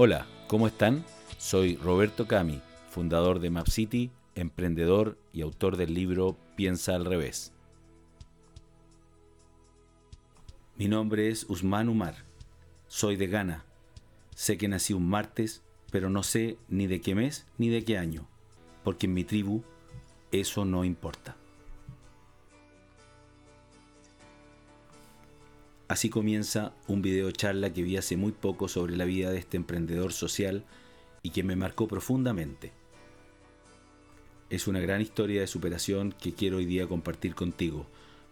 Hola, ¿cómo están? Soy Roberto Cami, fundador de MapCity, emprendedor y autor del libro Piensa al revés. Mi nombre es Usman Umar. Soy de Ghana. Sé que nací un martes, pero no sé ni de qué mes ni de qué año, porque en mi tribu eso no importa. Así comienza un video charla que vi hace muy poco sobre la vida de este emprendedor social y que me marcó profundamente. Es una gran historia de superación que quiero hoy día compartir contigo,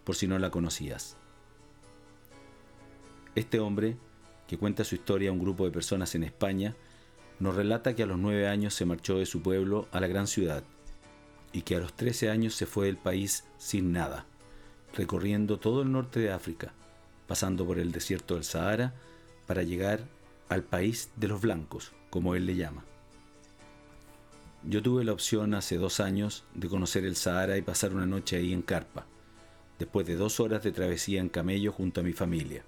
por si no la conocías. Este hombre, que cuenta su historia a un grupo de personas en España, nos relata que a los nueve años se marchó de su pueblo a la gran ciudad y que a los trece años se fue del país sin nada, recorriendo todo el norte de África pasando por el desierto del Sahara para llegar al país de los blancos, como él le llama. Yo tuve la opción hace dos años de conocer el Sahara y pasar una noche ahí en carpa, después de dos horas de travesía en camello junto a mi familia.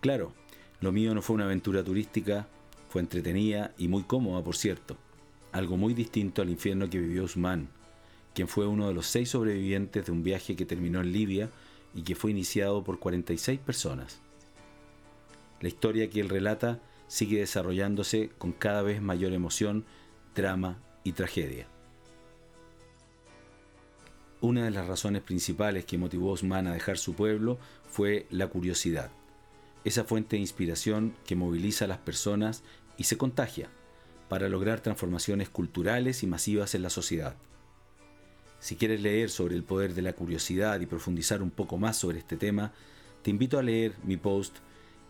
Claro, lo mío no fue una aventura turística, fue entretenida y muy cómoda, por cierto, algo muy distinto al infierno que vivió Usman, quien fue uno de los seis sobrevivientes de un viaje que terminó en Libia y que fue iniciado por 46 personas. La historia que él relata sigue desarrollándose con cada vez mayor emoción, drama y tragedia. Una de las razones principales que motivó a Osman a dejar su pueblo fue la curiosidad, esa fuente de inspiración que moviliza a las personas y se contagia para lograr transformaciones culturales y masivas en la sociedad. Si quieres leer sobre el poder de la curiosidad y profundizar un poco más sobre este tema, te invito a leer mi post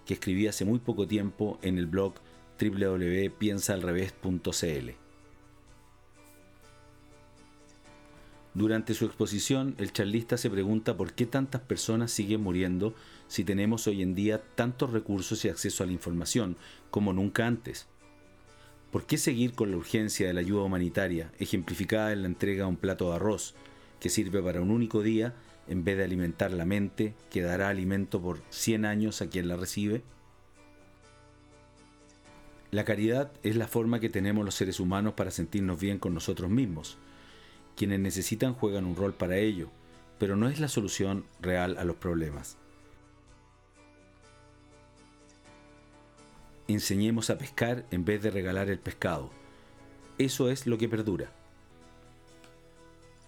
que escribí hace muy poco tiempo en el blog www.piensaalrevés.cl. Durante su exposición, el charlista se pregunta por qué tantas personas siguen muriendo si tenemos hoy en día tantos recursos y acceso a la información como nunca antes. ¿Por qué seguir con la urgencia de la ayuda humanitaria, ejemplificada en la entrega de un plato de arroz, que sirve para un único día, en vez de alimentar la mente, que dará alimento por 100 años a quien la recibe? La caridad es la forma que tenemos los seres humanos para sentirnos bien con nosotros mismos. Quienes necesitan juegan un rol para ello, pero no es la solución real a los problemas. Enseñemos a pescar en vez de regalar el pescado. Eso es lo que perdura.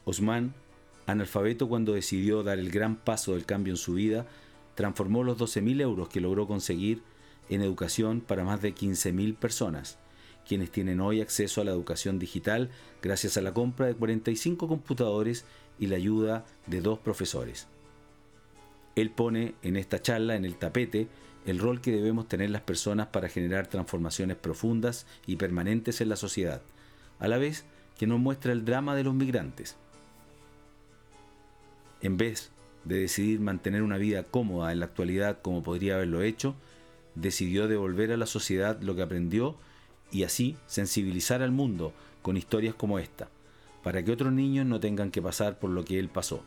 Osman, analfabeto cuando decidió dar el gran paso del cambio en su vida, transformó los 12.000 euros que logró conseguir en educación para más de 15.000 personas, quienes tienen hoy acceso a la educación digital gracias a la compra de 45 computadores y la ayuda de dos profesores. Él pone en esta charla en el tapete el rol que debemos tener las personas para generar transformaciones profundas y permanentes en la sociedad, a la vez que nos muestra el drama de los migrantes. En vez de decidir mantener una vida cómoda en la actualidad como podría haberlo hecho, decidió devolver a la sociedad lo que aprendió y así sensibilizar al mundo con historias como esta, para que otros niños no tengan que pasar por lo que él pasó.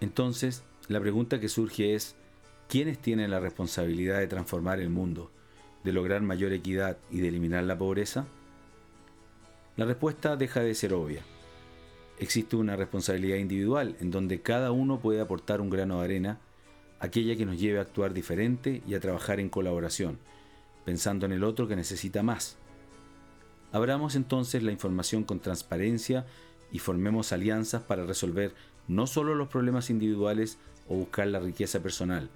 Entonces, la pregunta que surge es, ¿quiénes tienen la responsabilidad de transformar el mundo, de lograr mayor equidad y de eliminar la pobreza? La respuesta deja de ser obvia. Existe una responsabilidad individual en donde cada uno puede aportar un grano de arena, aquella que nos lleve a actuar diferente y a trabajar en colaboración, pensando en el otro que necesita más. Abramos entonces la información con transparencia y formemos alianzas para resolver no solo los problemas individuales o buscar la riqueza personal,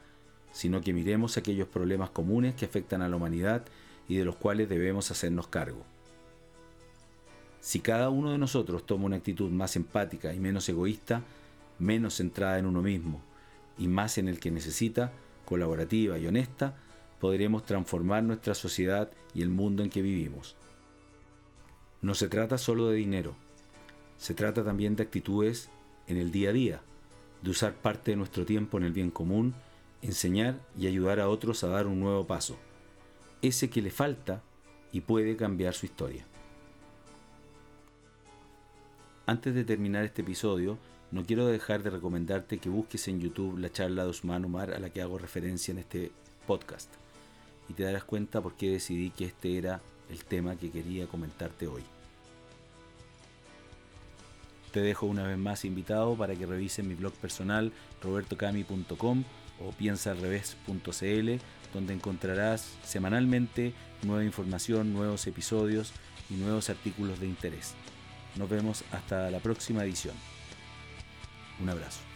sino que miremos aquellos problemas comunes que afectan a la humanidad y de los cuales debemos hacernos cargo. Si cada uno de nosotros toma una actitud más empática y menos egoísta, menos centrada en uno mismo y más en el que necesita, colaborativa y honesta, podremos transformar nuestra sociedad y el mundo en que vivimos. No se trata solo de dinero, se trata también de actitudes en el día a día, de usar parte de nuestro tiempo en el bien común, enseñar y ayudar a otros a dar un nuevo paso, ese que le falta y puede cambiar su historia. Antes de terminar este episodio, no quiero dejar de recomendarte que busques en YouTube la charla de Osman Omar a la que hago referencia en este podcast. y te darás cuenta por qué decidí que este era el tema que quería comentarte hoy. Te dejo una vez más invitado para que revisen mi blog personal robertocami.com o piensaalrevés.cl donde encontrarás semanalmente nueva información, nuevos episodios y nuevos artículos de interés. Nos vemos hasta la próxima edición. Un abrazo.